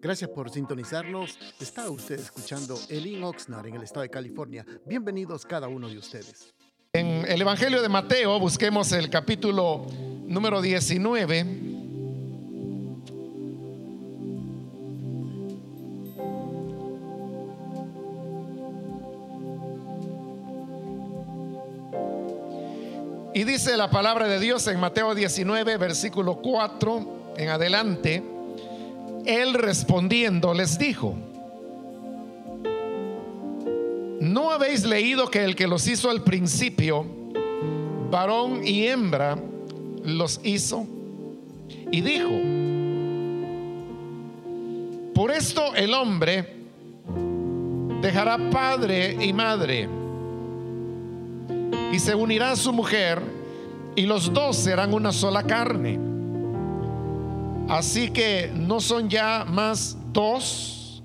Gracias por sintonizarnos. Está usted escuchando Elin Oxnard en el estado de California. Bienvenidos cada uno de ustedes. En el Evangelio de Mateo busquemos el capítulo número 19. Y dice la palabra de Dios en Mateo 19, versículo 4 en adelante, Él respondiendo les dijo, ¿no habéis leído que el que los hizo al principio, varón y hembra, los hizo? Y dijo, por esto el hombre dejará padre y madre y se unirá a su mujer y los dos serán una sola carne. Así que no son ya más dos,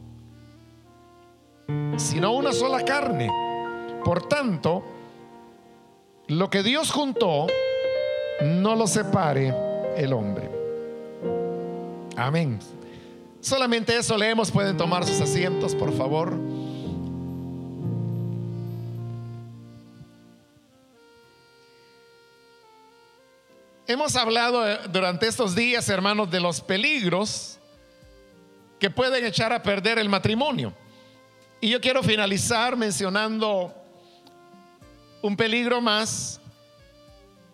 sino una sola carne. Por tanto, lo que Dios juntó, no lo separe el hombre. Amén. Solamente eso leemos. Pueden tomar sus asientos, por favor. Hemos hablado eh, durante estos días, hermanos, de los peligros que pueden echar a perder el matrimonio. Y yo quiero finalizar mencionando un peligro más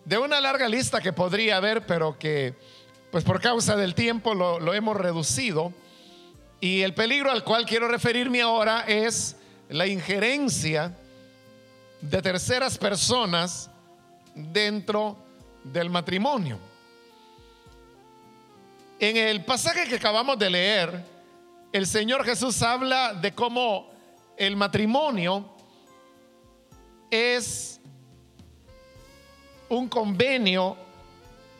de una larga lista que podría haber, pero que pues por causa del tiempo lo, hemos reducido. Y el peligro al cual quiero referirme ahora es la injerencia de terceras personas dentro del matrimonio. En el pasaje que acabamos de leer, el Señor Jesús habla de cómo el matrimonio es un convenio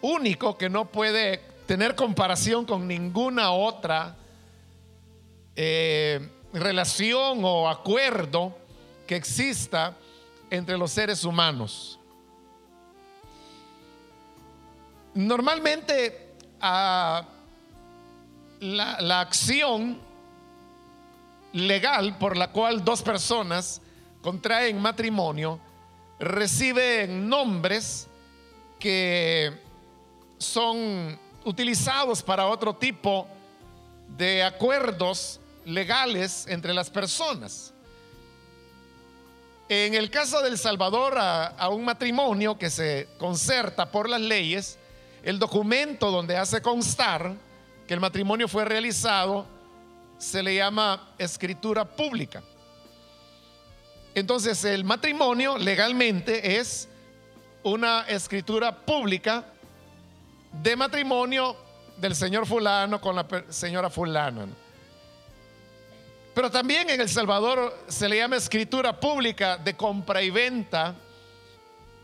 único que no puede tener comparación con ninguna otra eh, relación o acuerdo que exista entre los seres humanos. Normalmente la, la acción legal por la cual dos personas contraen matrimonio reciben nombres que son utilizados para otro tipo de acuerdos legales entre las personas. En el caso del Salvador, a, un matrimonio que se concerta por las leyes, el documento donde hace constar que el matrimonio fue realizado se le llama escritura pública. Entonces el matrimonio legalmente es una escritura pública de matrimonio del señor fulano con la señora fulano. Pero también en El Salvador se le llama escritura pública de compra y venta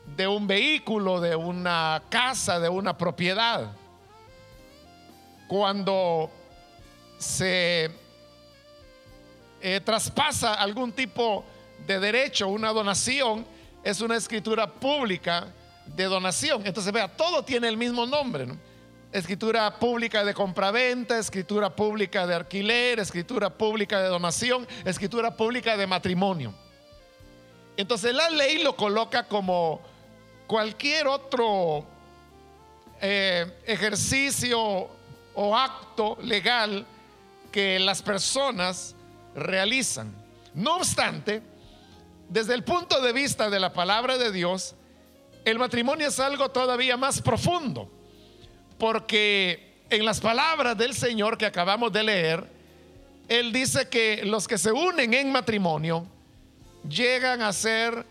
de un vehículo, de una casa, de una propiedad. Cuando se eh, traspasa algún tipo de derecho, una donación, es una escritura pública de donación. Entonces, vea, todo tiene el mismo nombre. Escritura pública de compraventa, escritura pública de alquiler, escritura pública de donación, escritura pública de matrimonio. Entonces la ley lo coloca como cualquier otro eh, ejercicio o acto legal que las personas realizan. No obstante, desde el punto de vista de la palabra de Dios, el matrimonio es algo todavía más profundo, porque en las palabras del Señor que acabamos de leer, Él dice que los que se unen en matrimonio llegan a ser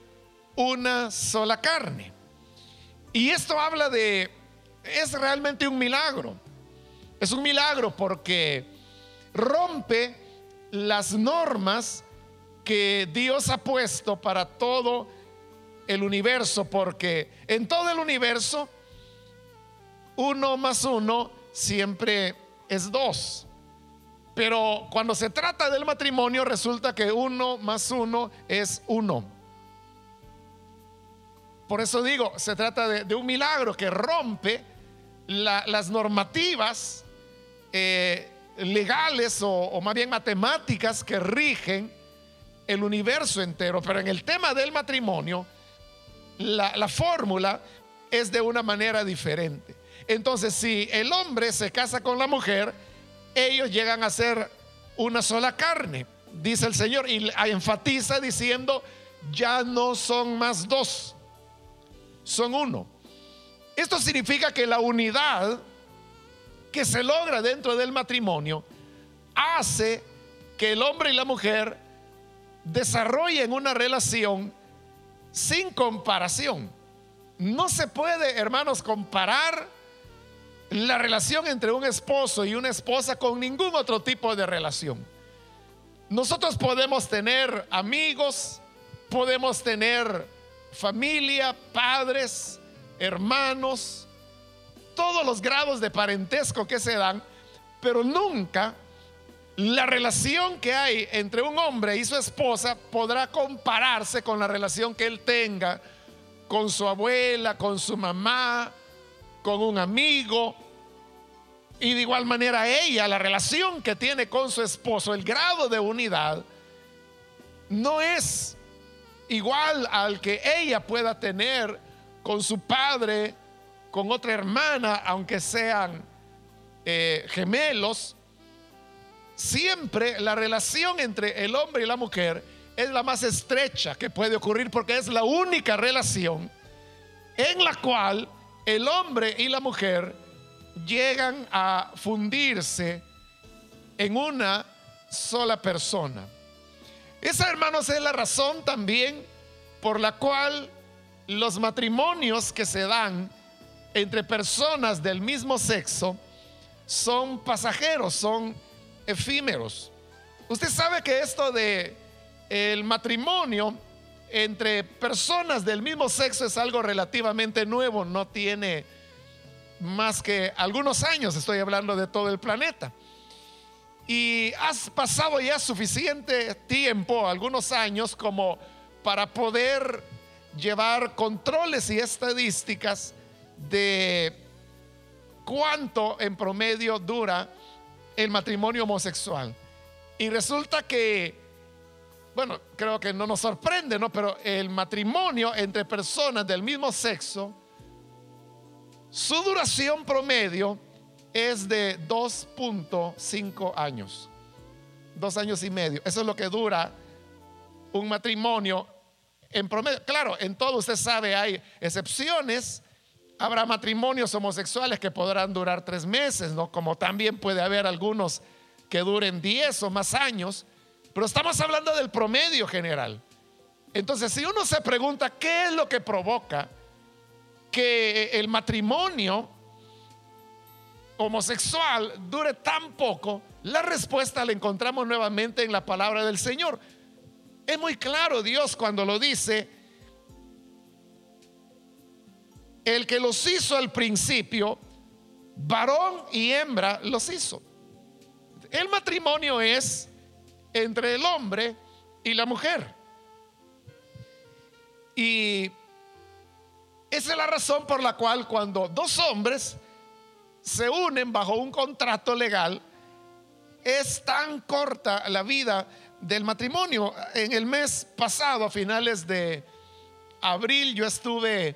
una sola carne. Y esto habla de, es realmente un milagro. Es un milagro porque rompe las normas que Dios ha puesto para todo el universo, porque en todo el universo uno más uno siempre es dos. Pero cuando se trata del matrimonio resulta que uno más uno es uno. Por eso digo, se trata de, un milagro que rompe las normativas eh, legales o, más bien matemáticas que rigen el universo entero, pero en el tema del matrimonio, la, la fórmula es de una manera diferente. Entonces, si el hombre se casa con la mujer, ellos llegan a ser una sola carne, dice el Señor, y enfatiza diciendo, ya no son más dos, son uno. Esto significa que la unidad que se logra dentro del matrimonio hace que el hombre y la mujer desarrollen una relación sin comparación. No se puede, hermanos, comparar la relación entre un esposo y una esposa con ningún otro tipo de relación. Nosotros podemos tener amigos, podemos tener familia, padres, hermanos, todos los grados de parentesco que se dan, pero nunca la relación que hay entre un hombre y su esposa podrá compararse con la relación que él tenga con su abuela, con su mamá, con un amigo. Y de igual manera ella, la relación que tiene con su esposo, el grado de unidad, no es igual al que ella pueda tener con su padre, con otra hermana, aunque sean eh, gemelos. Siempre la relación entre el hombre y la mujer es la más estrecha que puede ocurrir porque es la única relación en la cual el hombre y la mujer llegan a fundirse en una sola persona. Esa, hermanos, es la razón también por la cual los matrimonios que se dan entre personas del mismo sexo son pasajeros, son efímeros. Usted sabe que esto de el matrimonio entre personas del mismo sexo es algo relativamente nuevo, no tiene más que algunos años, estoy hablando de todo el planeta. Y has pasado ya suficiente tiempo, algunos años, como para poder llevar controles y estadísticas de cuánto en promedio dura el matrimonio homosexual. Y resulta que, bueno, creo que no nos sorprende, ¿no? Pero el matrimonio entre personas del mismo sexo, su duración promedio es de 2.5 años. Dos años y medio. Eso es lo que dura un matrimonio en promedio. Claro, en todo usted sabe, hay excepciones. Habrá matrimonios homosexuales que podrán durar tres meses, ¿no? Como también puede haber algunos que duren diez o más años. Pero estamos hablando del promedio general. Entonces, si uno se pregunta qué es lo que provoca que el matrimonio homosexual dure tan poco, la respuesta la encontramos nuevamente en la palabra del Señor. Es muy claro Dios cuando lo dice, el que los hizo al principio, varón y hembra los hizo. El matrimonio es entre el hombre y la mujer. Y esa es la razón por la cual cuando dos hombres se unen bajo un contrato legal, es tan corta la vida del matrimonio. En el mes pasado, a finales de abril, yo estuve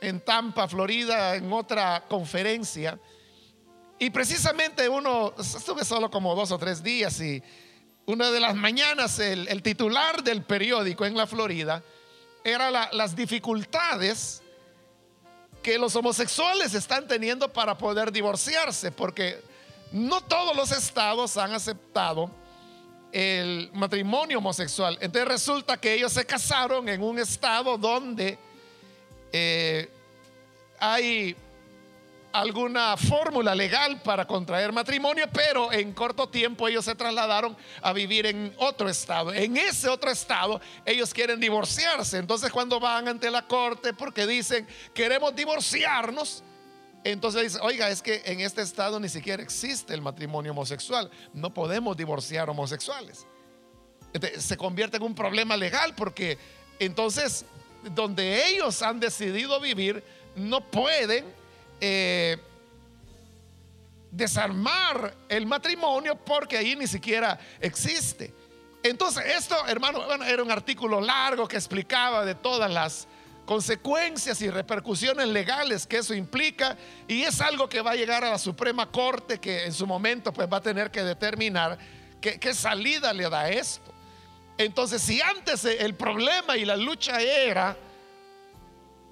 en Tampa, Florida, en otra conferencia. Y precisamente uno, estuve solo como dos o tres días y una de las mañanas el, titular del periódico en la Florida era las dificultades que los homosexuales están teniendo para poder divorciarse, porque no todos los estados han aceptado el matrimonio homosexual. Entonces resulta que ellos se casaron en un estado donde eh, hay alguna fórmula legal para contraer matrimonio, pero en corto tiempo ellos se trasladaron a vivir en otro estado. En ese otro estado ellos quieren divorciarse. Entonces cuando van ante la corte porque dicen, queremos divorciarnos, entonces dice, oiga, es que en este estado ni siquiera existe el matrimonio homosexual. No podemos divorciar homosexuales. se convierte en un problema legal porque entonces donde ellos han decidido vivir no pueden eh, desarmar el matrimonio porque ahí ni siquiera existe. Entonces, esto, hermano, era un artículo largo que explicaba de todas las consecuencias y repercusiones legales que eso implica y es algo que va a llegar a la Suprema Corte que en su momento pues va a tener que determinar qué, qué salida le da esto. Entonces, si antes el problema y la lucha era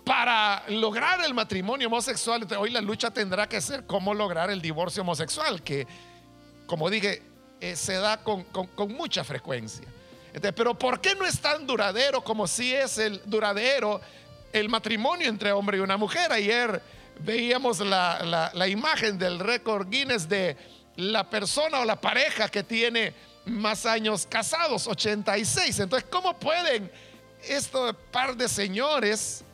para lograr el matrimonio homosexual, hoy la lucha tendrá que ser cómo lograr el divorcio homosexual, que como dije, eh, se da con, mucha frecuencia. pero ¿por qué no es tan duradero como si es el duradero el matrimonio entre hombre y una mujer? Ayer veíamos la, la imagen del récord Guinness de la persona o la pareja que tiene más años casados, 86. Entonces, ¿cómo pueden este par de señores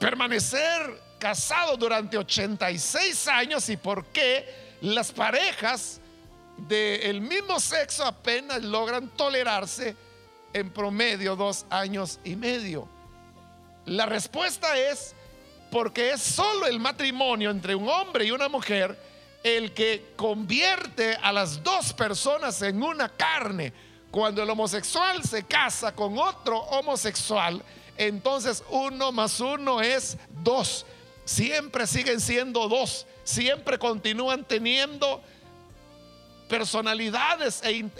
permanecer casados durante 86 años y por qué las parejas del mismo sexo apenas logran tolerarse en promedio dos años y medio. La respuesta es porque es solo el matrimonio entre un hombre y una mujer el que convierte a las dos personas en una carne. Cuando el homosexual se casa con otro homosexual, entonces uno más uno es dos. Siempre siguen siendo dos. Siempre continúan teniendo personalidades e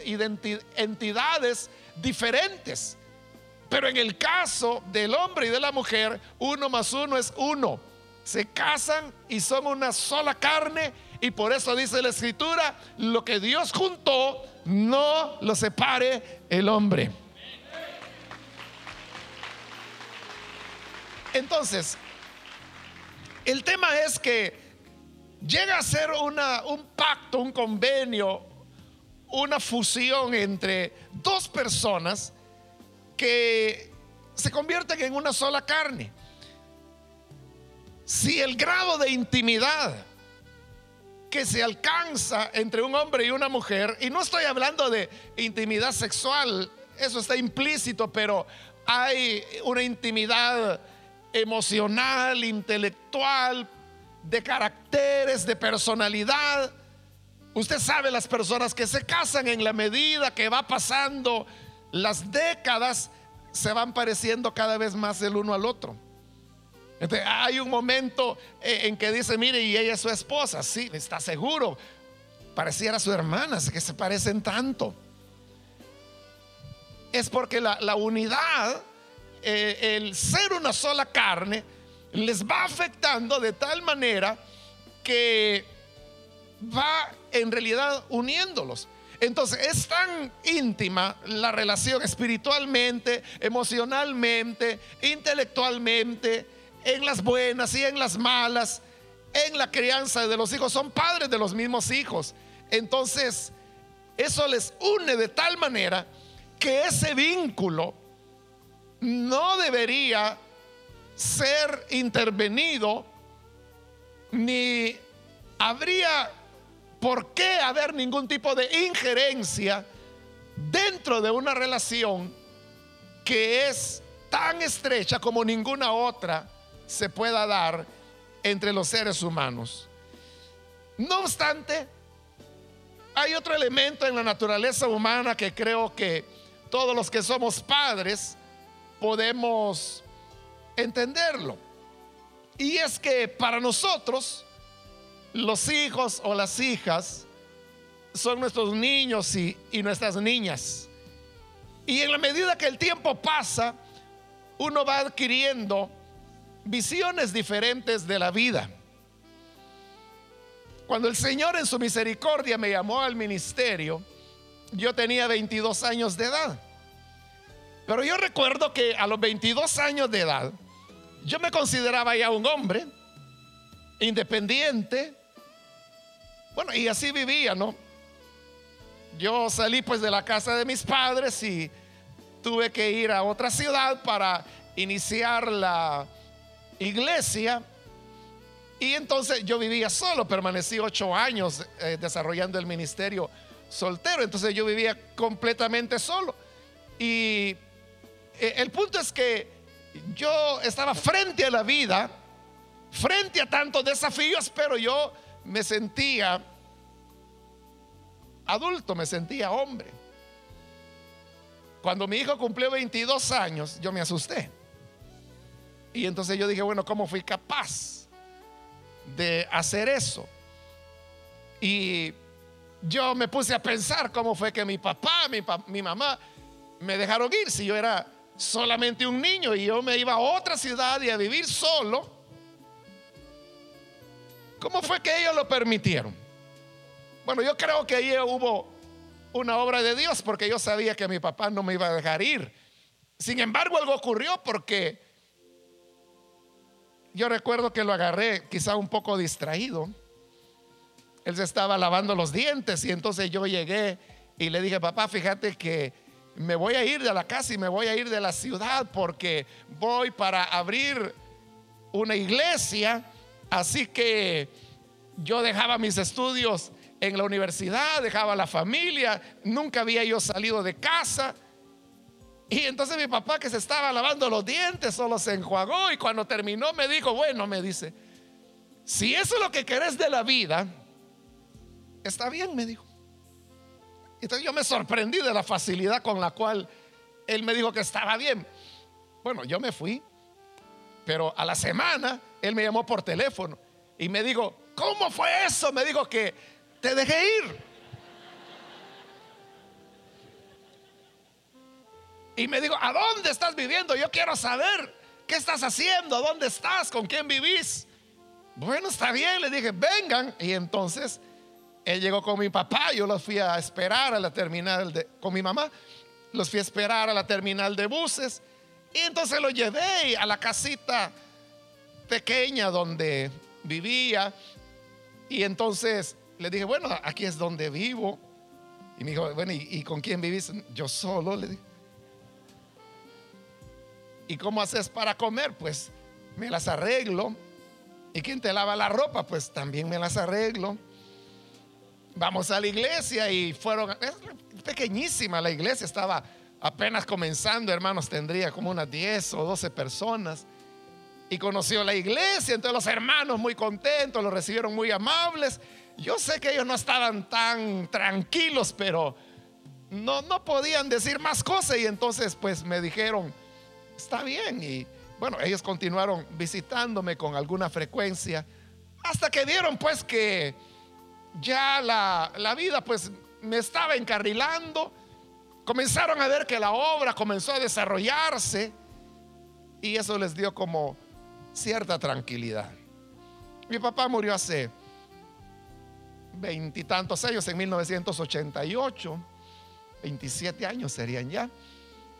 entidades diferentes. Pero en el caso del hombre y de la mujer, uno más uno es uno. Se casan y son una sola carne y por eso dice la escritura, lo que Dios juntó, no lo separe el hombre. Entonces, el tema es que llega a ser un pacto, un convenio, una fusión entre dos personas que se convierten en una sola carne. Si el grado de intimidad que se alcanza entre un hombre y una mujer, y no estoy hablando de intimidad sexual, eso está implícito, pero hay una intimidad emocional, intelectual, de caracteres, de personalidad. Usted sabe las personas que se casan en la medida que va pasando las décadas, se van pareciendo cada vez más el uno al otro. hay un momento eh, en que dice, mire, y ella es su esposa, sí, está seguro, pareciera su hermana, que se parecen tanto. Es porque la, la unidad eh, el ser una sola carne les va afectando de tal manera que va en realidad uniéndolos. Entonces es tan íntima la relación espiritualmente, emocionalmente, intelectualmente, en las buenas y en las malas, en la crianza de los hijos. Son padres de los mismos hijos. Entonces eso les une de tal manera que ese vínculo no debería ser intervenido ni habría por qué haber ningún tipo de injerencia dentro de una relación que es tan estrecha como ninguna otra se pueda dar entre los seres humanos. No obstante, hay otro elemento en la naturaleza humana que creo que todos los que somos padres podemos entenderlo. Y es que para nosotros, los hijos o las hijas son nuestros niños y, nuestras niñas. Y en la medida que el tiempo pasa, uno va adquiriendo visiones diferentes de la vida. Cuando el Señor en su misericordia me llamó al ministerio, yo tenía 22 años de edad. Pero yo recuerdo que a los 22 años de edad, yo me consideraba ya un hombre independiente. Bueno, y así vivía, ¿no? Yo salí pues de la casa de mis padres y tuve que ir a otra ciudad para iniciar la iglesia. Y entonces yo vivía solo, permanecí ocho años eh, desarrollando el ministerio soltero. Entonces yo vivía completamente solo. Y el punto es que yo estaba frente a la vida, frente a tantos desafíos, pero yo me sentía adulto, me sentía hombre. Cuando mi hijo cumplió 22 años, yo me asusté. Y entonces yo dije, bueno, ¿cómo fui capaz de hacer eso? Y yo me puse a pensar cómo fue que mi papá, mi, mi mamá me dejaron ir si yo era solamente un niño y yo me iba a otra ciudad y a vivir solo. ¿Cómo fue que ellos lo permitieron? Bueno, yo creo que ahí hubo una obra de Dios porque yo sabía que mi papá no me iba a dejar ir. Sin embargo, algo ocurrió porque yo recuerdo que lo agarré quizá un poco distraído. Él se estaba lavando los dientes y entonces yo llegué y le dije, papá, fíjate que me voy a ir de la casa y me voy a ir de la ciudad porque voy para abrir una iglesia. Así que yo dejaba mis estudios en la universidad, dejaba la familia, nunca había yo salido de casa. Y entonces mi papá que se estaba lavando los dientes solo se enjuagó y cuando terminó me dijo, bueno, me dice, si eso es lo que querés de la vida, está bien, me dijo. Entonces yo me sorprendí de la facilidad con la cual él me dijo que estaba bien. Bueno, yo me fui, pero a la semana él me llamó por teléfono y me dijo, ¿cómo fue eso? Me dijo que te dejé ir. Y me dijo, ¿a dónde estás viviendo? Yo quiero saber qué estás haciendo, dónde estás, con quién vivís. Bueno, está bien, le dije, vengan. Y entonces él llegó con mi papá, yo los fui a esperar a la terminal de, con mi mamá, los fui a esperar a la terminal de buses. Y entonces lo llevé a la casita pequeña donde vivía. Y entonces le dije, bueno, aquí es donde vivo. Y me dijo, bueno, ¿y, y con quién vivís? Yo solo, le dije. ¿Y cómo haces para comer? Pues me las arreglo. ¿Y quién te lava la ropa? Pues también me las arreglo. Vamos a la iglesia y fueron, es pequeñísima la iglesia, estaba apenas comenzando, hermanos, tendría como unas 10 o 12 personas. Y conoció la iglesia, entonces los hermanos muy contentos, lo recibieron muy amables. Yo sé que ellos no estaban tan tranquilos, pero no, no podían decir más cosas y entonces pues me dijeron, está bien. Y bueno, ellos continuaron visitándome con alguna frecuencia hasta que vieron pues que ya la, la vida pues me estaba encarrilando. Comenzaron a ver que la obra comenzó a desarrollarse y eso les dio como cierta tranquilidad. Mi papá murió hace veintitantos años, en 1988, 27 años serían ya.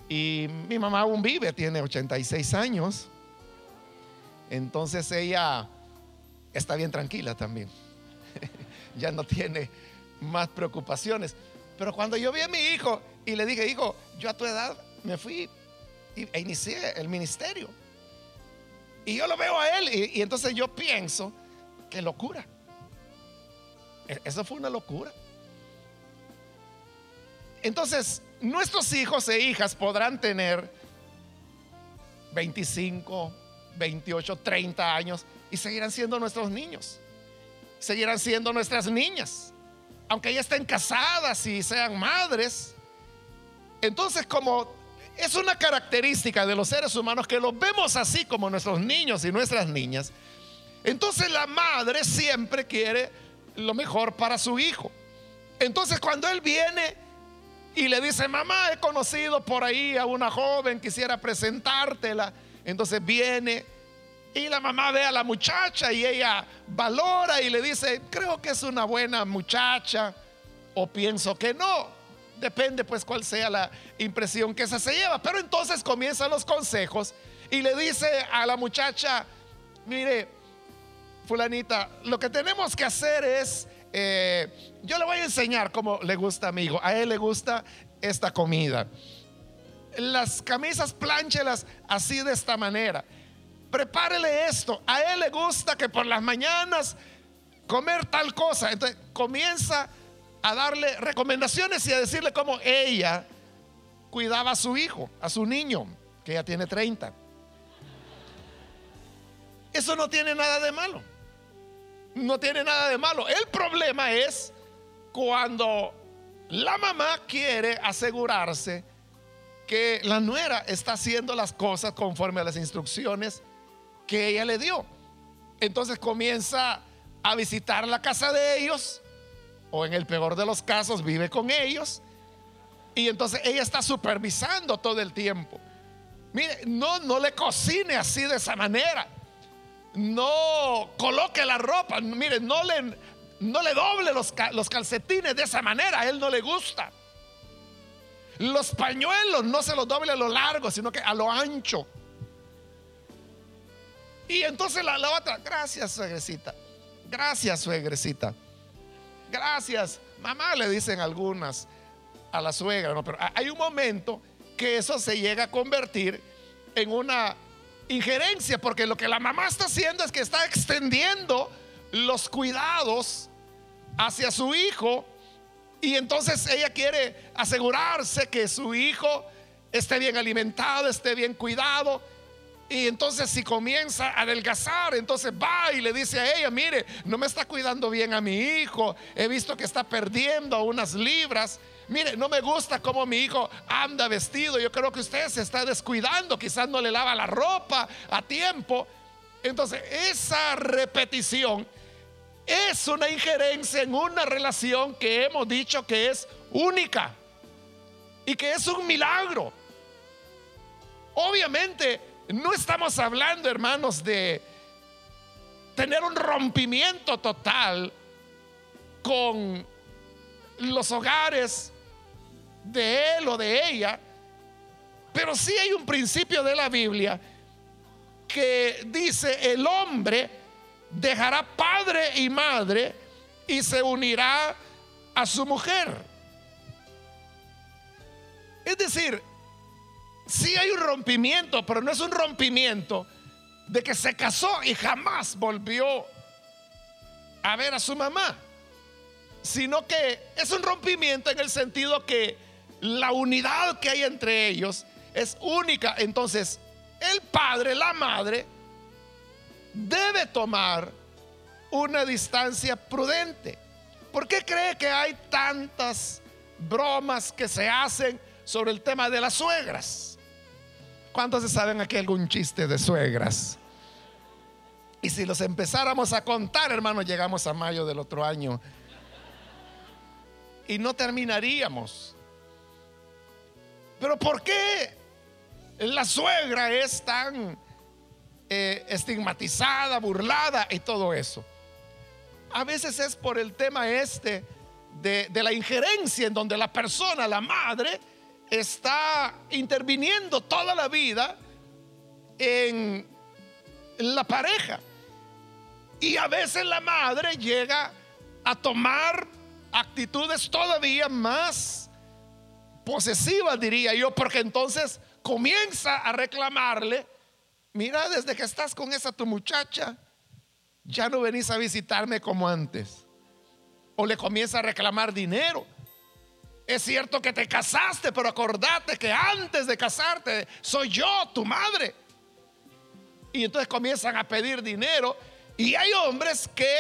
Y mi mamá aún vive, tiene 86 años. Entonces ella está bien tranquila también. ya no tiene más preocupaciones. Pero cuando yo vi a mi hijo y le dije, hijo, yo a tu edad me fui e inicié el ministerio. Y yo lo veo a él y, entonces yo pienso, qué locura. E, eso fue una locura. Entonces, nuestros hijos e hijas podrán tener 25, 28, 30 años y seguirán siendo nuestros niños. Seguirán siendo nuestras niñas. Aunque ya estén casadas y sean madres. Entonces, como es una característica de los seres humanos que los vemos así como nuestros niños y nuestras niñas, entonces la madre siempre quiere lo mejor para su hijo. Entonces cuando él viene y le dice, mamá, he conocido por ahí a una joven, quisiera presentártela. Entonces viene y la mamá ve a la muchacha y ella valora y le dice, creo que es una buena muchacha o pienso que no. Depende pues cuál sea la impresión que esa se lleva. Pero entonces comienzan los consejos y le dice a la muchacha, mire, fulanita, lo que tenemos que hacer es eh, yo le voy a enseñar cómo le gusta a mi hijo. A él le gusta esta comida. Las camisas plánchelas así de esta manera. Prepárele esto. A él le gusta que por las mañanas comer tal cosa. Entonces comienza a darle recomendaciones y a decirle cómo ella cuidaba a su hijo, a su niño, que ya tiene 30. Eso no tiene nada de malo. no tiene nada de malo. El problema es cuando la mamá quiere asegurarse que la nuera está haciendo las cosas conforme a las instrucciones que ella le dio. Entonces comienza a visitar la casa de ellos, o en el peor de los casos vive con ellos, y entonces ella está supervisando todo el tiempo. Mire, no, no le cocine así de esa manera. No coloque la ropa. Mire, no le, no le doble los, los calcetines de esa manera. A él no le gusta. Los pañuelos no se los doble a lo largo, sino que a lo ancho. Y entonces la, otra, gracias, suegrecita. Gracias, suegrecita. Gracias. Mamá le dicen algunas a la suegra, no, pero hay un momento que eso se llega a convertir en una injerencia, porque lo que la mamá está haciendo es que está extendiendo los cuidados hacia su hijo y entonces ella quiere asegurarse que su hijo esté bien alimentado, esté bien cuidado. Y entonces si comienza a adelgazar, entonces va y le dice a ella, mire, no me está cuidando bien a mi hijo, he visto que está perdiendo unas libras. Mire, no me gusta cómo mi hijo anda vestido. Yo creo que usted se está descuidando. Quizás no le lava la ropa a tiempo. Entonces, esa repetición es una injerencia en una relación que hemos dicho que es única y que es un milagro. Obviamente, no estamos hablando, hermanos, de tener un rompimiento total con los hogares de él o de ella, pero sí hay un principio de la Biblia que dice el hombre dejará padre y madre y se unirá a su mujer. Es decir, sí hay un rompimiento, pero no es un rompimiento de que se casó y jamás volvió a ver a su mamá, sino que es un rompimiento en el sentido que la unidad que hay entre ellos es única. Entonces, el padre, la madre, debe tomar una distancia prudente. ¿Por qué cree que hay tantas bromas que se hacen sobre el tema de las suegras? ¿Cuántos se saben aquí algún chiste de suegras? Y si los empezáramos a contar, hermanos, llegamos a mayo del otro año y no terminaríamos. Pero ¿por qué la suegra es tan eh, estigmatizada, burlada y todo eso? A veces es por el tema este de, de la injerencia en donde la persona, la madre, está interviniendo toda la vida en la pareja. Y a veces la madre llega a tomar actitudes todavía más posesiva, diría yo, porque entonces comienza a reclamarle, mira, desde que estás con esa tu muchacha, ya no venís a visitarme como antes. O le comienza a reclamar dinero. Es cierto que te casaste, pero acordate que antes de casarte soy yo, tu madre. Y entonces comienzan a pedir dinero. Y hay hombres que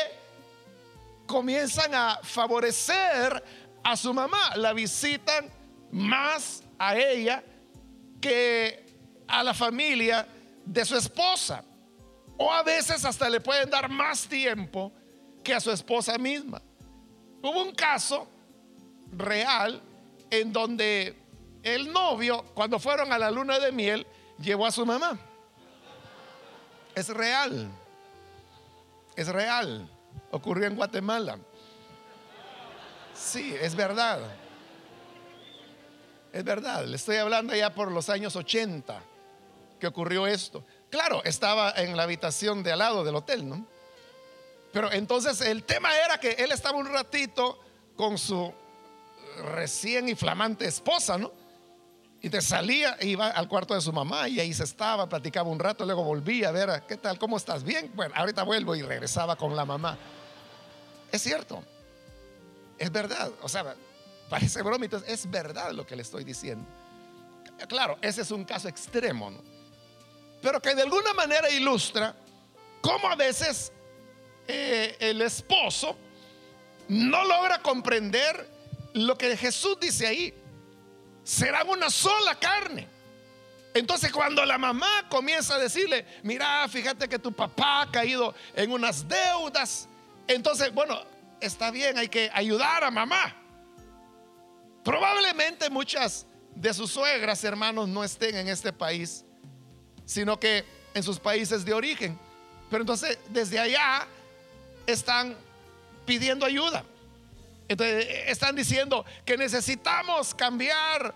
comienzan a favorecer a su mamá. La visitan más a ella que a la familia de su esposa. O a veces hasta le pueden dar más tiempo que a su esposa misma. Hubo un caso real en donde el novio, cuando fueron a la luna de miel, llevó a su mamá. Es real. Es real. Ocurrió en Guatemala. Sí, es verdad. Es verdad, le estoy hablando ya por los años 80 que ocurrió esto. Claro, estaba en la habitación de al lado del hotel, ¿no? Pero entonces el tema era que él estaba un ratito con su recién y flamante esposa, ¿no? Y te salía, iba al cuarto de su mamá y ahí se estaba, platicaba un rato, luego volvía a ver, ¿qué tal? ¿Cómo estás? Bien, bueno, ahorita vuelvo y regresaba con la mamá. Es cierto, es verdad, o sea, Parece bromito, es verdad lo que le estoy diciendo. Claro, ese es un caso extremo, ¿no? pero que de alguna manera ilustra cómo a veces eh, el esposo no logra comprender lo que Jesús dice ahí. Serán una sola carne. Entonces cuando la mamá comienza a decirle, mira, fíjate que tu papá ha caído en unas deudas, entonces, bueno, está bien, hay que ayudar a mamá. Probablemente muchas de sus suegras, hermanos, no estén en este país, sino que en sus países de origen. Pero entonces, desde allá están pidiendo ayuda. Entonces, están diciendo que necesitamos cambiar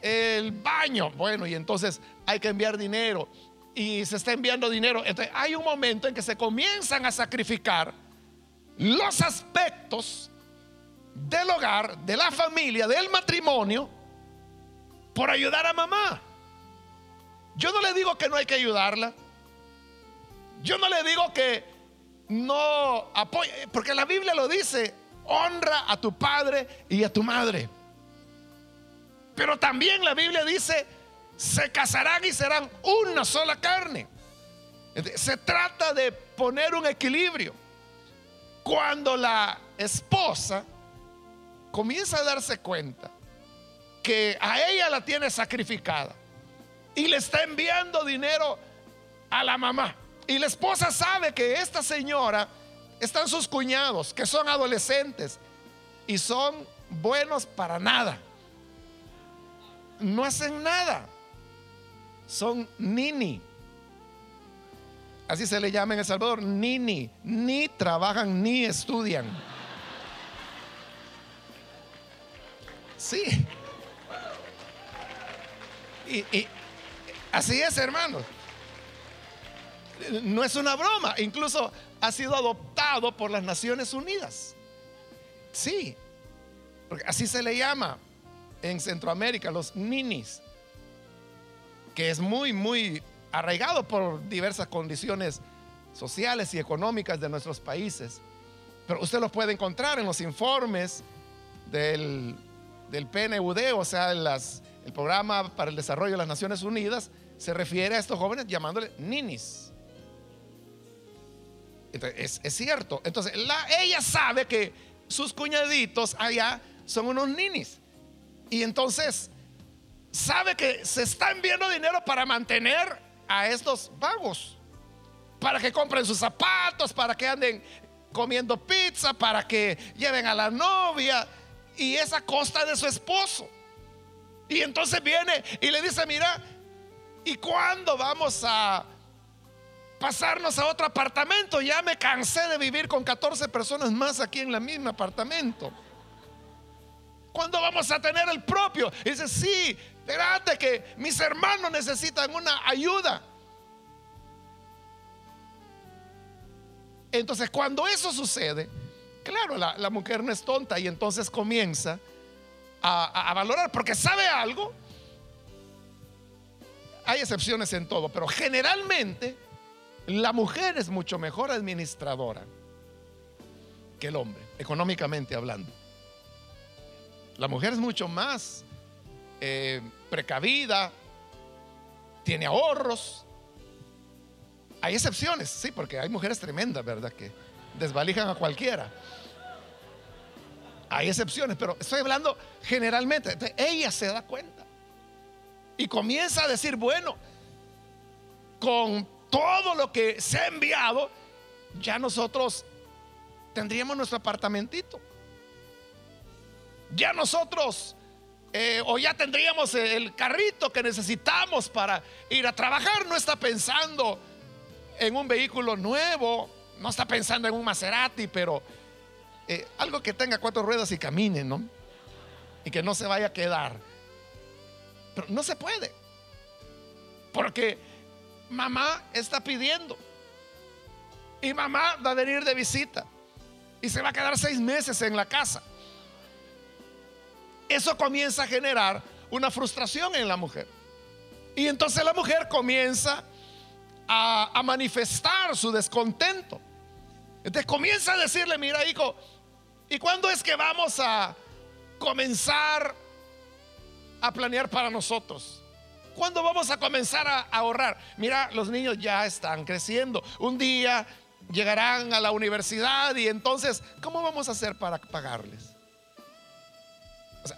el baño. Bueno, y entonces hay que enviar dinero. Y se está enviando dinero. Entonces, hay un momento en que se comienzan a sacrificar los aspectos del hogar, de la familia, del matrimonio, por ayudar a mamá. Yo no le digo que no hay que ayudarla. Yo no le digo que no apoye, porque la Biblia lo dice, honra a tu padre y a tu madre. Pero también la Biblia dice, se casarán y serán una sola carne. Se trata de poner un equilibrio. Cuando la esposa comienza a darse cuenta que a ella la tiene sacrificada y le está enviando dinero a la mamá. Y la esposa sabe que esta señora están sus cuñados, que son adolescentes y son buenos para nada. No hacen nada. Son nini. Así se le llama en El Salvador, nini. Ni trabajan ni estudian. Sí. Y, así es, hermanos. No es una broma. Incluso ha sido adoptado por las Naciones Unidas. Sí. Porque así se le llama en Centroamérica, los ninis. Que es muy, muy arraigado por diversas condiciones sociales y económicas de nuestros países. Pero usted los puede encontrar en los informes del del PNUD, o sea, el programa para el desarrollo de las Naciones Unidas, se refiere a estos jóvenes llamándole ninis. Entonces, es, cierto. Entonces, ella sabe que sus cuñaditos allá son unos ninis. Y entonces, sabe que se está enviando dinero para mantener a estos vagos. Para que compren sus zapatos, para que anden comiendo pizza, para que lleven a la novia y es a costa de su esposo. Y entonces viene y le dice, mira, ¿y cuándo vamos a pasarnos a otro apartamento? Ya me cansé de vivir con 14 personas más aquí en la misma apartamento. ¿Cuándo vamos a tener el propio? Y dice, sí, espérate que mis hermanos necesitan una ayuda. Entonces, cuando eso sucede, Claro, la, mujer no es tonta y entonces comienza a, valorar, porque sabe algo. Hay excepciones en todo, pero generalmente la mujer es mucho mejor administradora que el hombre, económicamente hablando. La mujer es mucho más eh, precavida, tiene ahorros. Hay excepciones, sí, porque hay mujeres tremendas, ¿verdad? Que desvalijan a cualquiera. Hay excepciones, pero estoy hablando generalmente. ella se da cuenta y comienza a decir, bueno, con todo lo que se ha enviado, ya nosotros tendríamos nuestro apartamentito. Ya nosotros, eh, o ya tendríamos el carrito que necesitamos para ir a trabajar. No está pensando en un vehículo nuevo, no está pensando en un Maserati, pero eh, algo que tenga cuatro ruedas y camine, ¿no? Y que no se vaya a quedar. Pero no se puede. Porque mamá está pidiendo. Y mamá va a venir de visita. Y se va a quedar seis meses en la casa. Eso comienza a generar una frustración en la mujer. Y entonces la mujer comienza a, manifestar su descontento. Entonces comienza a decirle, mira hijo, ¿y cuándo es que vamos a comenzar a planear para nosotros? ¿Cuándo vamos a comenzar a ahorrar? Mira, los niños ya están creciendo. Un día llegarán a la universidad y entonces, ¿cómo vamos a hacer para pagarles?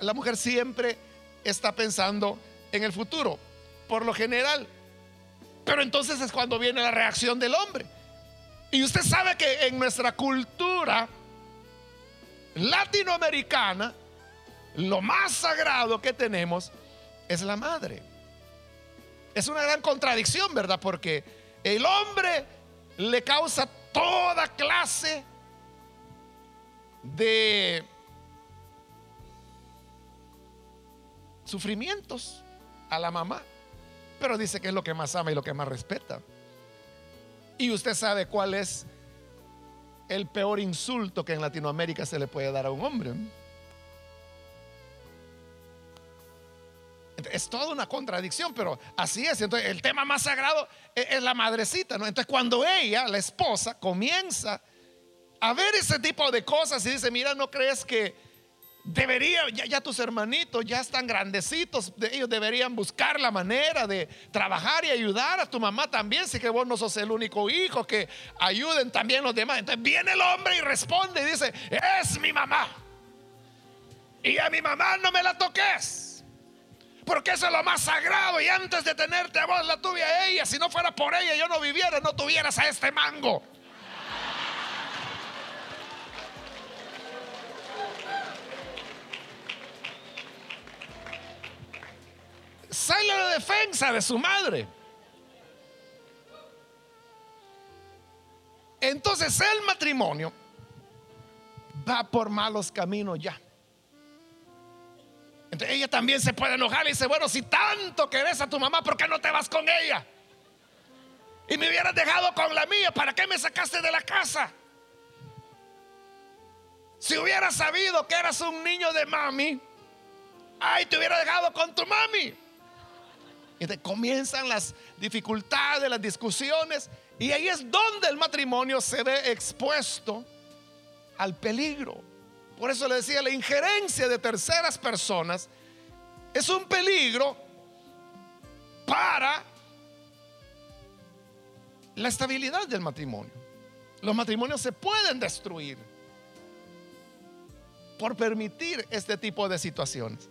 la mujer siempre está pensando en el futuro, por lo general. Pero entonces es cuando viene la reacción del hombre. Y usted sabe que en nuestra cultura latinoamericana, lo más sagrado que tenemos es la madre. Es una gran contradicción, ¿verdad? Porque el hombre le causa toda clase de sufrimientos a la mamá, pero dice que es lo que más ama y lo que más respeta. Y usted sabe cuál es el peor insulto que en Latinoamérica se le puede dar a un hombre. Es toda una contradicción, pero así es. Entonces, el tema más sagrado es, la madrecita, ¿no? Entonces, cuando ella, la esposa, comienza a ver ese tipo de cosas y dice, mira, ¿no crees que debería, ya, tus hermanitos ya están grandecitos, ellos deberían buscar la manera de trabajar y ayudar a tu mamá también, si que vos no sos el único hijo, que ayuden también los demás. Entonces viene el hombre y responde y dice, es mi mamá. Y a mi mamá no me la toques. Porque eso es lo más sagrado. Y antes de tenerte a vos, la tuve a ella. Si no fuera por ella, yo no viviera, no tuvieras a este mango. Sale la defensa de su madre. Entonces el matrimonio va por malos caminos ya ella también se puede enojar y dice, bueno, si tanto querés a tu mamá, ¿por qué no te vas con ella? Y me hubieras dejado con la mía, ¿para qué me sacaste de la casa? Si hubiera sabido que eras un niño de mami, ay, te hubiera dejado con tu mami. Y te comienzan las dificultades, las discusiones, y ahí es donde el matrimonio se ve expuesto al peligro. Por eso le decía, la injerencia de terceras personas es un peligro para la estabilidad del matrimonio. Los matrimonios se pueden destruir por permitir este tipo de situaciones.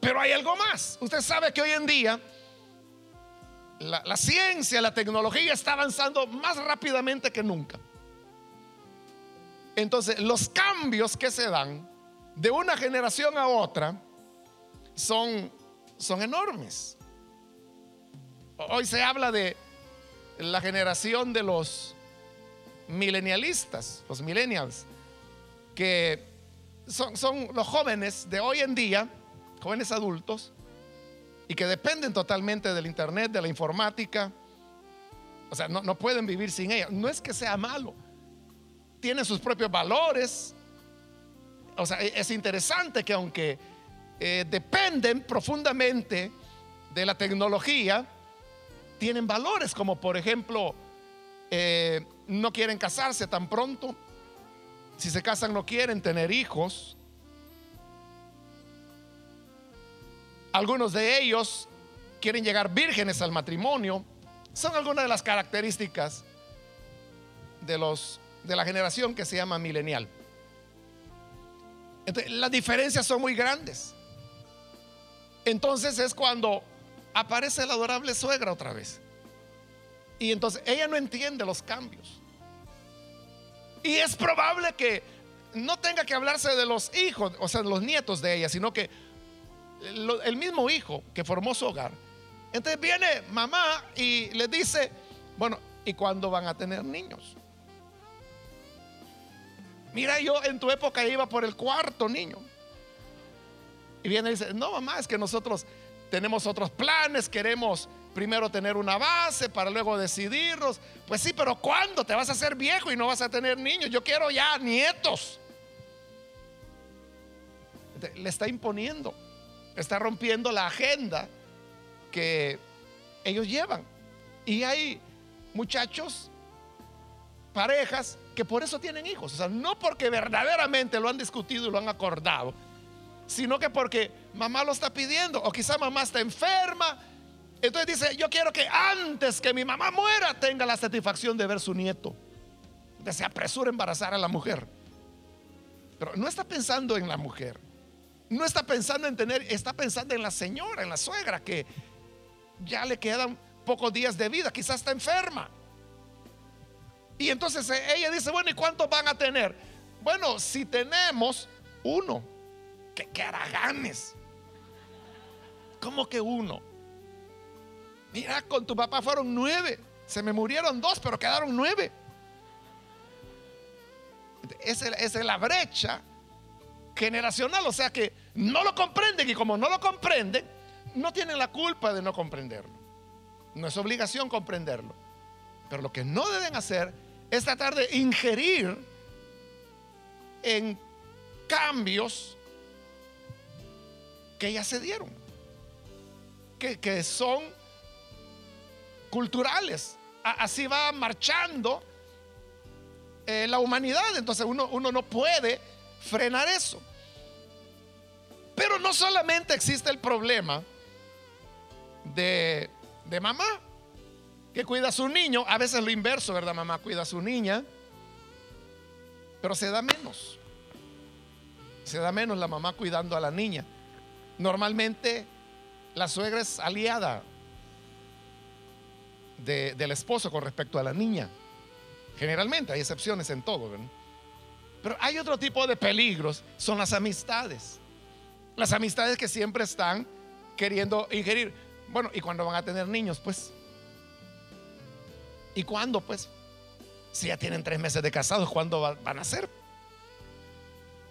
Pero hay algo más. Usted sabe que hoy en día la, ciencia, la tecnología está avanzando más rápidamente que nunca. Entonces, los cambios que se dan de una generación a otra son, son enormes. Hoy se habla de la generación de los milenialistas, los millennials, que son, son, los jóvenes de hoy en día, jóvenes adultos, y que dependen totalmente del Internet, de la informática. O sea, no, no pueden vivir sin ella. No es que sea malo, tiene sus propios valores. O sea, e-, es interesante que aunque eh, dependen profundamente de la tecnología, tienen valores como por ejemplo, eh, no quieren casarse tan pronto. Si se casan no quieren tener hijos. Algunos de ellos quieren llegar vírgenes al matrimonio. Son algunas de las características de los de la generación que se llama milenial. Las diferencias son muy grandes. Entonces es cuando aparece la adorable suegra otra vez. Y entonces ella no entiende los cambios. Y es probable que no tenga que hablarse de los hijos, o sea, de los nietos de ella, sino que el mismo hijo que formó su hogar. Entonces viene mamá y le dice, bueno, ¿y cuándo van a tener niños? Mira, yo en tu época iba por el cuarto niño. Y viene y dice, no, mamá, es que nosotros tenemos otros planes, queremos primero tener una base para luego decidirnos. Pues sí, pero ¿cuándo? Te vas a hacer viejo y no vas a tener niños. Yo quiero ya nietos. Le está imponiendo, está rompiendo la agenda que ellos llevan. Y hay muchachos, parejas, que por eso tienen hijos. O sea, no porque verdaderamente lo han discutido y lo han acordado, sino que porque mamá lo está pidiendo o quizá mamá está enferma. Entonces dice, yo quiero que antes que mi mamá muera tenga la satisfacción de ver su nieto. se apresura a embarazar a la mujer. Pero no está pensando en la mujer. No está pensando en tener, está pensando en la señora, en la suegra, que ya le quedan pocos días de vida, quizás está enferma. Y entonces eh, ella dice, bueno, ¿y cuántos van a tener? Bueno, si tenemos uno, que, que. ¿Cómo que uno? Mira, con tu papá fueron nueve. Se me murieron dos, pero quedaron nueve. Esa es la brecha generacional. O sea que no lo comprenden y como no lo comprenden, no tienen la culpa de no comprenderlo. No es obligación comprenderlo. Pero lo que no deben hacer es tratar de ingerir en cambios que ya se dieron, que, que son culturales. Así va marchando eh, la humanidad. Entonces uno, uno no puede frenar eso. Pero no solamente existe el problema de, de mamá, que cuida a su niño, a veces lo inverso, ¿verdad? Mamá cuida a su niña, pero se da menos. Se da menos la mamá cuidando a la niña. Normalmente la suegra es aliada del esposo con respecto a la niña. Generalmente hay excepciones en todo, Pero hay otro tipo de peligros, son las amistades. Las amistades que siempre están queriendo ingerir. Bueno, ¿y cuando van a tener niños? Pues. ¿Y cuándo? Pues. Si ya tienen tres meses de casados, ¿cuándo van a ser?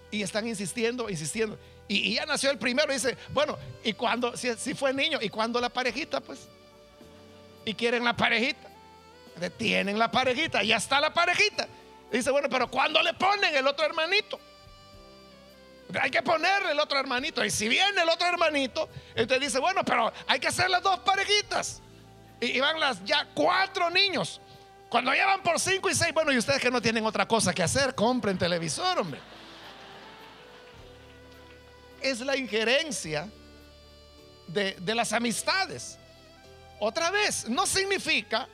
Y están insistiendo, insistiendo. Y, ya nació el primero dice, bueno, ¿y cuándo? Si, si fue niño, ¿y cuándo la parejita? Pues y quieren la parejita. Detienen la parejita, ya está la parejita. Dice, bueno, pero ¿cuándo le ponen el otro hermanito? Hay que ponerle el otro hermanito. Y si viene el otro hermanito, entonces dice, bueno, pero hay que hacer las dos parejitas. Y, van las ya cuatro niños. Cuando ya van por cinco y seis, bueno, y ustedes que no tienen otra cosa que hacer, compren televisor, hombre. Es la injerencia de, de las amistades. Otra vez, no significa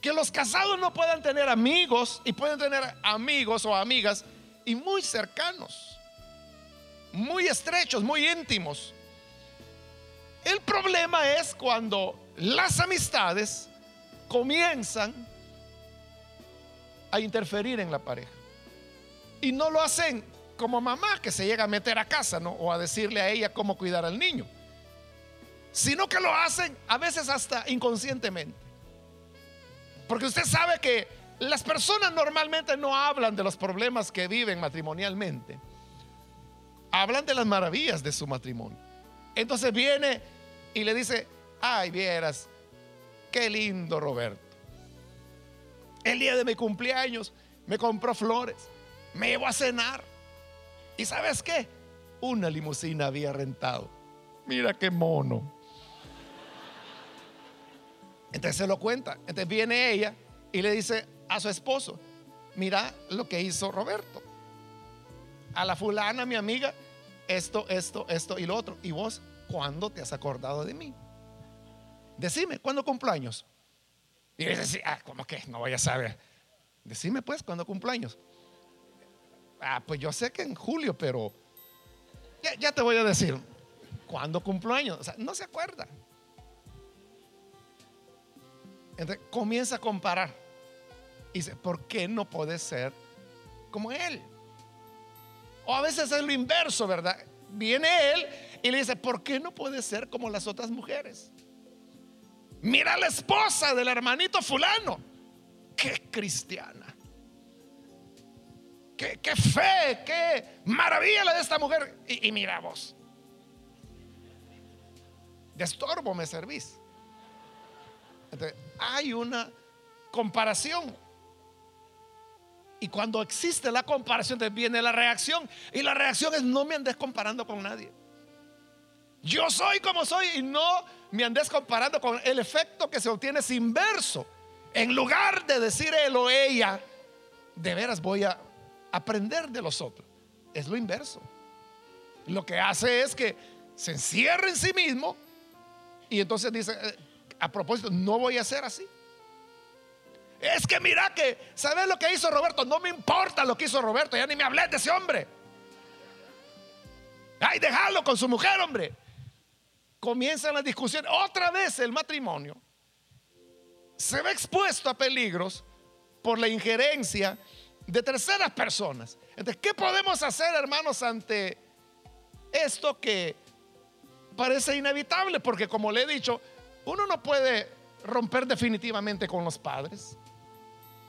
que los casados no puedan tener amigos y pueden tener amigos o amigas y muy cercanos, muy estrechos, muy íntimos. El problema es cuando las amistades comienzan a interferir en la pareja. Y no lo hacen como mamá que se llega a meter a casa, ¿no? O a decirle a ella cómo cuidar al niño sino que lo hacen a veces hasta inconscientemente. Porque usted sabe que las personas normalmente no hablan de los problemas que viven matrimonialmente. Hablan de las maravillas de su matrimonio. Entonces viene y le dice, ay, vieras, qué lindo Roberto. El día de mi cumpleaños me compró flores, me llevó a cenar. ¿Y sabes qué? Una limusina había rentado. Mira qué mono. Entonces se lo cuenta. Entonces viene ella y le dice a su esposo, mira lo que hizo Roberto. A la fulana, mi amiga, esto, esto, esto y lo otro. ¿Y vos cuándo te has acordado de mí? Decime, ¿cuándo cumpleaños? Y dice, ah, ¿cómo que? No voy a saber. Decime pues, ¿cuándo cumpleaños? Ah, pues yo sé que en julio, pero ya, ya te voy a decir, ¿cuándo cumpleaños? O sea, no se acuerda. Entonces comienza a comparar. Y dice, ¿por qué no puede ser como él? O a veces es lo inverso, ¿verdad? Viene él y le dice, ¿por qué no puede ser como las otras mujeres? Mira la esposa del hermanito fulano. Qué cristiana. Qué, fe, qué maravilla la de esta mujer. Y, y mira vos. De estorbo me servís hay una comparación. Y cuando existe la comparación, viene la reacción. Y la reacción es no me andes comparando con nadie. Yo soy como soy y no me andes comparando con el efecto que se obtiene es inverso. En lugar de decir él o ella, de veras voy a aprender de los otros. Es lo inverso. Lo que hace es que se encierra en sí mismo y entonces dice, eh, a propósito, no voy a ser así. Es que mira que, ¿sabes lo que hizo Roberto? No me importa lo que hizo Roberto, ya ni me hablé de ese hombre. Ay, déjalo con su mujer, hombre. Comienzan las discusiones. Otra vez el matrimonio se ve expuesto a peligros por la injerencia de terceras personas. Entonces, ¿qué podemos hacer, hermanos, ante esto que parece inevitable? Porque como le he dicho, uno no puede romper definitivamente con los padres.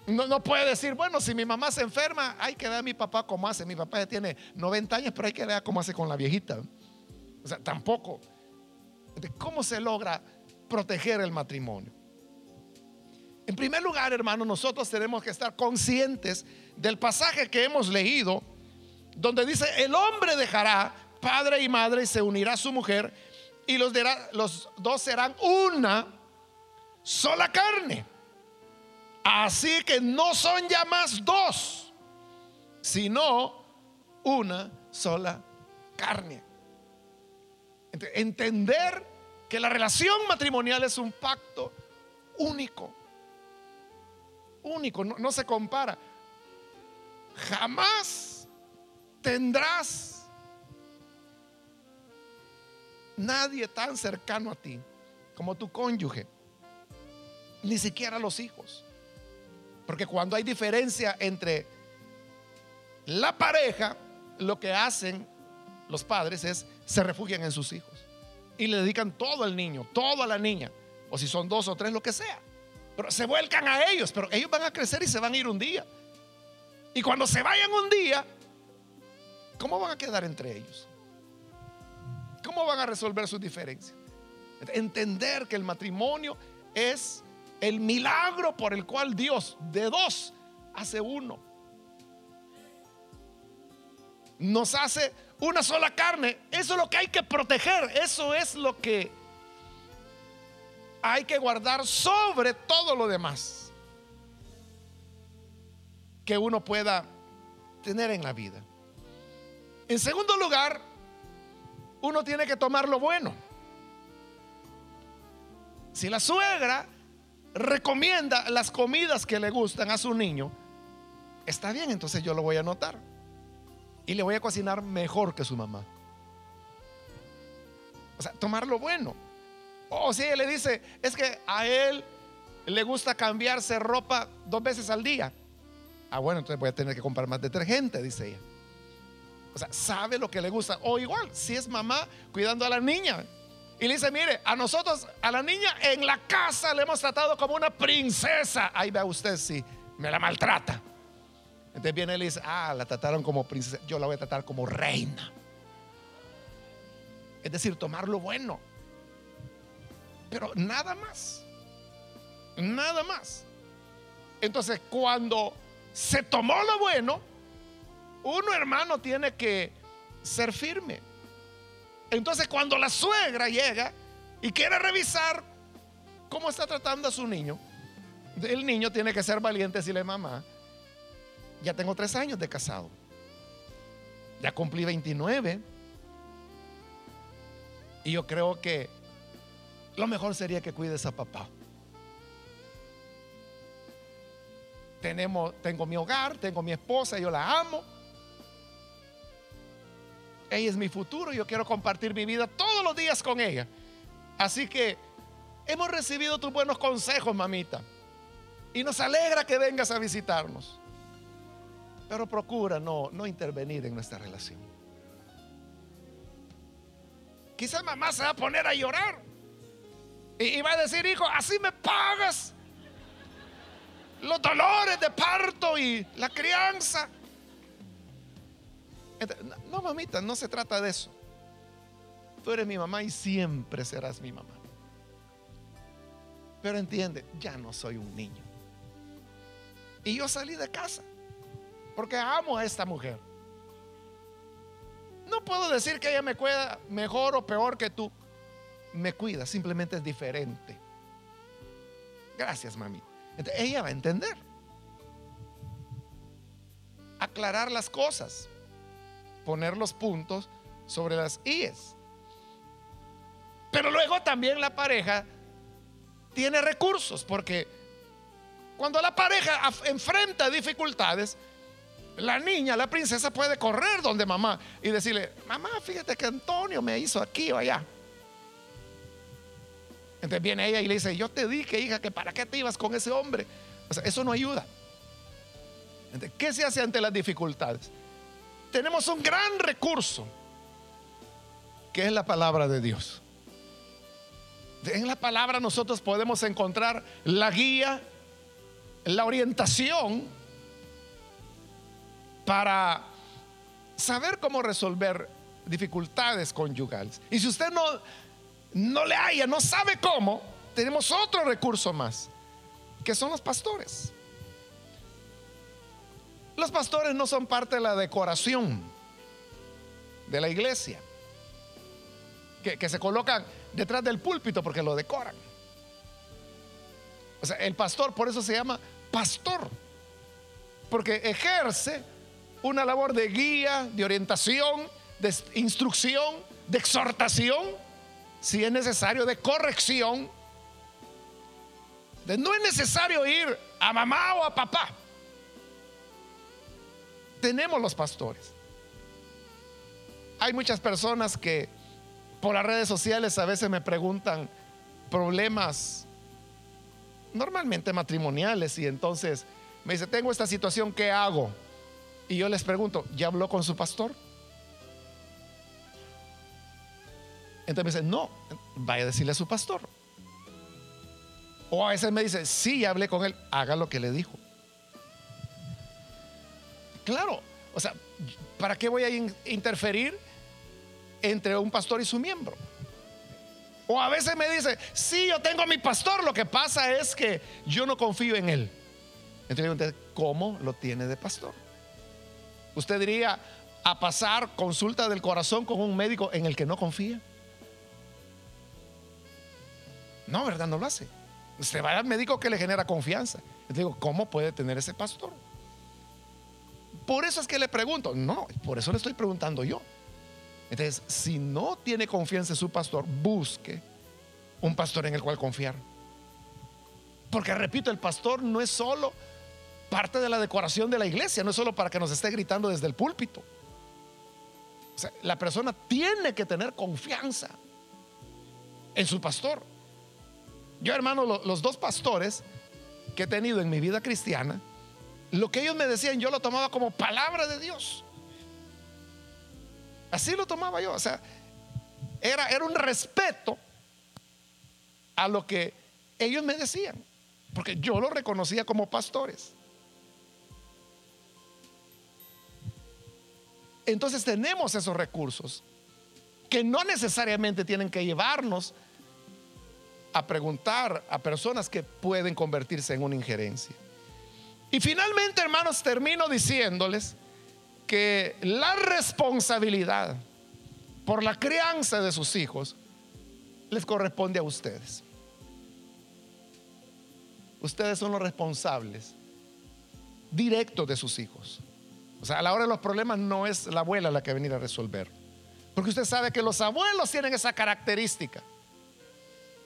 No, no, puede decir, bueno, si mi mamá se enferma, hay que ver a mi papá cómo hace. Mi papá ya tiene 90 años, pero hay que ver cómo hace con la viejita. O sea, tampoco. ¿Cómo se logra proteger el matrimonio? En primer lugar, hermano, nosotros tenemos que estar conscientes del pasaje que hemos leído, donde dice, el hombre dejará padre y madre y se unirá a su mujer y los dos serán una sola carne. Así que no son ya más dos, sino una sola carne. Entender que la relación matrimonial es un pacto único. Único, no, se compara. Jamás tendrás nadie tan cercano a ti como tu cónyuge, ni siquiera los hijos. Porque cuando hay diferencia entre la pareja, lo que hacen los padres es se refugian en sus hijos y le dedican todo al niño, todo a la niña, o si son dos o tres, lo que sea. Pero se vuelcan a ellos, pero ellos van a crecer y se van a ir un día. Y cuando se vayan un día, ¿cómo van a quedar entre ellos? ¿Cómo van a resolver sus diferencias? Entender que el matrimonio es el milagro por el cual Dios de dos hace uno. Nos hace una sola carne. Eso es lo que hay que proteger. Eso es lo que hay que guardar sobre todo lo demás que uno pueda tener en la vida. En segundo lugar, uno tiene que tomar lo bueno. Si la suegra recomienda las comidas que le gustan a su niño, está bien, entonces yo lo voy a anotar. Y le voy a cocinar mejor que su mamá. O sea, tomar lo bueno. O si ella le dice, es que a él le gusta cambiarse ropa dos veces al día. Ah, bueno, entonces voy a tener que comprar más detergente, dice ella. O sea, sabe lo que le gusta. O igual, si es mamá cuidando a la niña, y le dice, mire, a nosotros, a la niña en la casa le hemos tratado como una princesa. Ahí vea usted si me la maltrata. Entonces viene y le dice, ah, la trataron como princesa, yo la voy a tratar como reina. Es decir, tomar lo bueno. Pero nada más. Nada más. Entonces, cuando se tomó lo bueno, uno hermano tiene que ser firme. Entonces cuando la suegra llega y quiere revisar cómo está tratando a su niño, el niño tiene que ser valiente y decirle, mamá, ya tengo tres años de casado, ya cumplí 29 y yo creo que lo mejor sería que cuides a papá. Tenemos, tengo mi hogar, tengo mi esposa, yo la amo ella es mi futuro, yo quiero compartir mi vida todos los días con ella. Así que hemos recibido tus buenos consejos, mamita. Y nos alegra que vengas a visitarnos. Pero procura no, no intervenir en nuestra relación. Quizás mamá se va a poner a llorar. Y, y va a decir, hijo, así me pagas los dolores de parto y la crianza. No, mamita, no se trata de eso. Tú eres mi mamá y siempre serás mi mamá. Pero entiende, ya no soy un niño. Y yo salí de casa porque amo a esta mujer. No puedo decir que ella me cuida mejor o peor que tú. Me cuida, simplemente es diferente. Gracias, mami. ella va a entender. Aclarar las cosas poner los puntos sobre las IES. Pero luego también la pareja tiene recursos, porque Cuando la pareja enfrenta dificultades, la niña, la princesa puede correr donde mamá y decirle, mamá, fíjate que Antonio me hizo aquí o allá. Entonces viene ella y le dice, yo te dije, hija, que para qué te ibas con ese hombre. O sea, eso no ayuda. ¿Qué se hace ante las dificultades? Tenemos un gran recurso, que es la palabra de Dios. En la palabra nosotros podemos encontrar la guía, la orientación para saber cómo resolver dificultades conyugales. Y si usted no, no le haya, no sabe cómo, tenemos otro recurso más, que son los pastores. Los pastores no son parte de la decoración de la iglesia, que, que se colocan detrás del púlpito porque lo decoran. O sea, el pastor por eso se llama pastor, porque ejerce una labor de guía, de orientación, de instrucción, de exhortación, si es necesario, de corrección. No es necesario ir a mamá o a papá. Tenemos los pastores. Hay muchas personas que por las redes sociales a veces me preguntan problemas normalmente matrimoniales y entonces me dice, tengo esta situación, ¿qué hago? Y yo les pregunto, ¿ya habló con su pastor? Entonces me dice, no, vaya a decirle a su pastor. O a veces me dice, sí, ya hablé con él, haga lo que le dijo. Claro, o sea, ¿para qué voy a interferir entre un pastor y su miembro? O a veces me dice, sí, yo tengo a mi pastor, lo que pasa es que yo no confío en él. Entonces, ¿cómo lo tiene de pastor? Usted diría a pasar consulta del corazón con un médico en el que no confía. No, ¿verdad? No lo hace. Usted va al médico que le genera confianza. Yo digo, ¿cómo puede tener ese pastor? Por eso es que le pregunto. No, por eso le estoy preguntando yo. Entonces, si no tiene confianza en su pastor, busque un pastor en el cual confiar. Porque repito, el pastor no es solo parte de la decoración de la iglesia, no es solo para que nos esté gritando desde el púlpito. la persona tiene que tener confianza en su pastor. Yo, hermano, los dos pastores que he tenido en mi vida cristiana, lo que ellos me decían, yo lo tomaba como palabra de Dios. Así lo tomaba yo. O sea, era, era un respeto a lo que ellos me decían, porque yo lo reconocía como pastores. Entonces tenemos esos recursos que no necesariamente tienen que llevarnos a preguntar a personas que pueden convertirse en una injerencia. Y finalmente, hermanos, termino diciéndoles que la responsabilidad por la crianza de sus hijos les corresponde a ustedes. Ustedes son los responsables directos de sus hijos. O sea, a la hora de los problemas no es la abuela la que va a venir a resolver. Porque usted sabe que los abuelos tienen esa característica.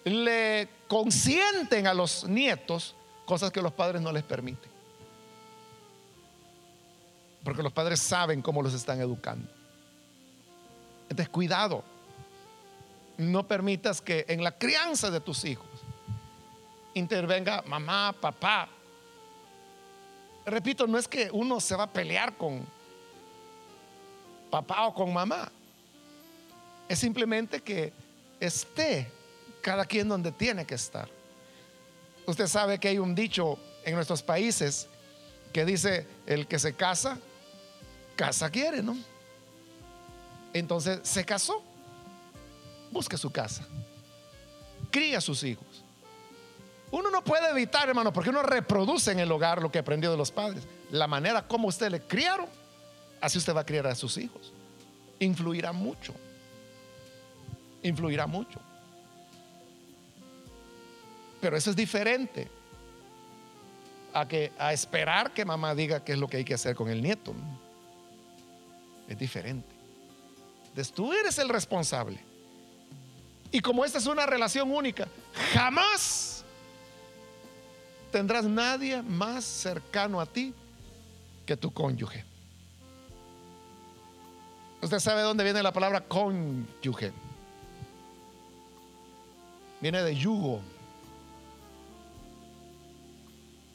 Le consienten a los nietos cosas que los padres no les permiten. Porque los padres saben cómo los están educando. Entonces, cuidado. No permitas que en la crianza de tus hijos intervenga mamá, papá, repito, no es que uno se va a pelear con papá o con mamá. Es simplemente que esté cada quien donde tiene que estar. Usted sabe que hay un dicho en nuestros países que dice, el que se casa, casa quiere, ¿no? Entonces se casó, busque su casa, cría a sus hijos. Uno no puede evitar, hermano, porque uno reproduce en el hogar lo que aprendió de los padres. La manera como usted le criaron, así usted va a criar a sus hijos. Influirá mucho. Influirá mucho. Pero eso es diferente a que a esperar que mamá diga qué es lo que hay que hacer con el nieto. Es diferente. Entonces tú eres el responsable. Y como esta es una relación única, jamás tendrás nadie más cercano a ti que tu cónyuge. Usted sabe dónde viene la palabra cónyuge. Viene de yugo.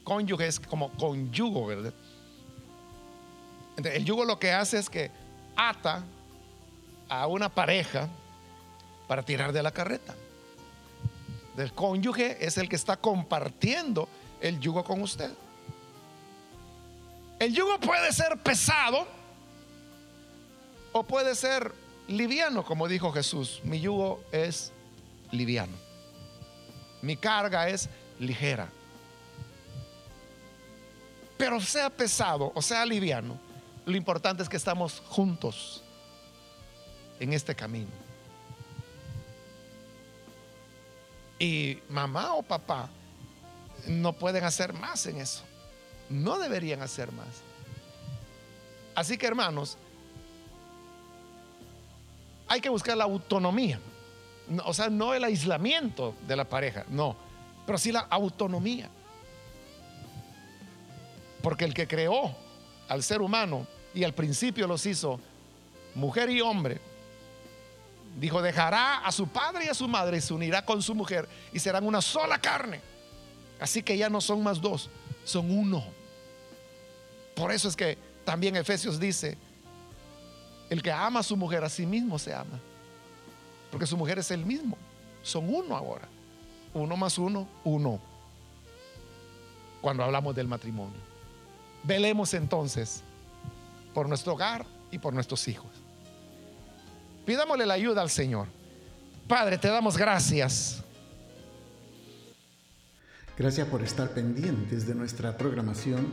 Cónyuge es como conyugo, ¿verdad? el yugo lo que hace es que ata a una pareja para tirar de la carreta. El cónyuge es el que está compartiendo el yugo con usted. El yugo puede ser pesado o puede ser liviano, como dijo Jesús. Mi yugo es liviano. Mi carga es ligera. Pero sea pesado o sea liviano, lo importante es que estamos juntos en este camino. Y mamá o papá no pueden hacer más en eso. No deberían hacer más. Así que hermanos, hay que buscar la autonomía. O sea, no el aislamiento de la pareja, no, pero sí la autonomía. Porque el que creó al ser humano y al principio los hizo mujer y hombre, dijo, dejará a su padre y a su madre y se unirá con su mujer y serán una sola carne. Así que ya no son más dos, son uno. Por eso es que también Efesios dice, el que ama a su mujer a sí mismo se ama. Porque su mujer es el mismo. Son uno ahora. Uno más uno, uno. Cuando hablamos del matrimonio. Velemos entonces por nuestro hogar y por nuestros hijos. Pidámosle la ayuda al Señor. Padre, te damos gracias. Gracias por estar pendientes de nuestra programación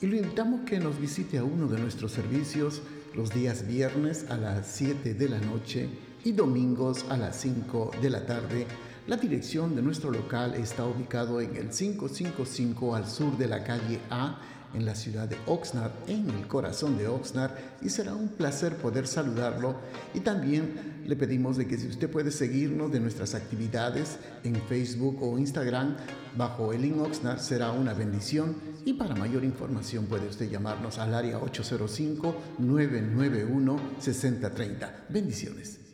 y lo invitamos que nos visite a uno de nuestros servicios los días viernes a las 7 de la noche y domingos a las 5 de la tarde. La dirección de nuestro local está ubicado en el 555 al sur de la calle A en la ciudad de Oxnard, en el corazón de Oxnard, y será un placer poder saludarlo. Y también le pedimos de que si usted puede seguirnos de nuestras actividades en Facebook o Instagram bajo el link Oxnard, será una bendición. Y para mayor información puede usted llamarnos al área 805-991-6030. Bendiciones.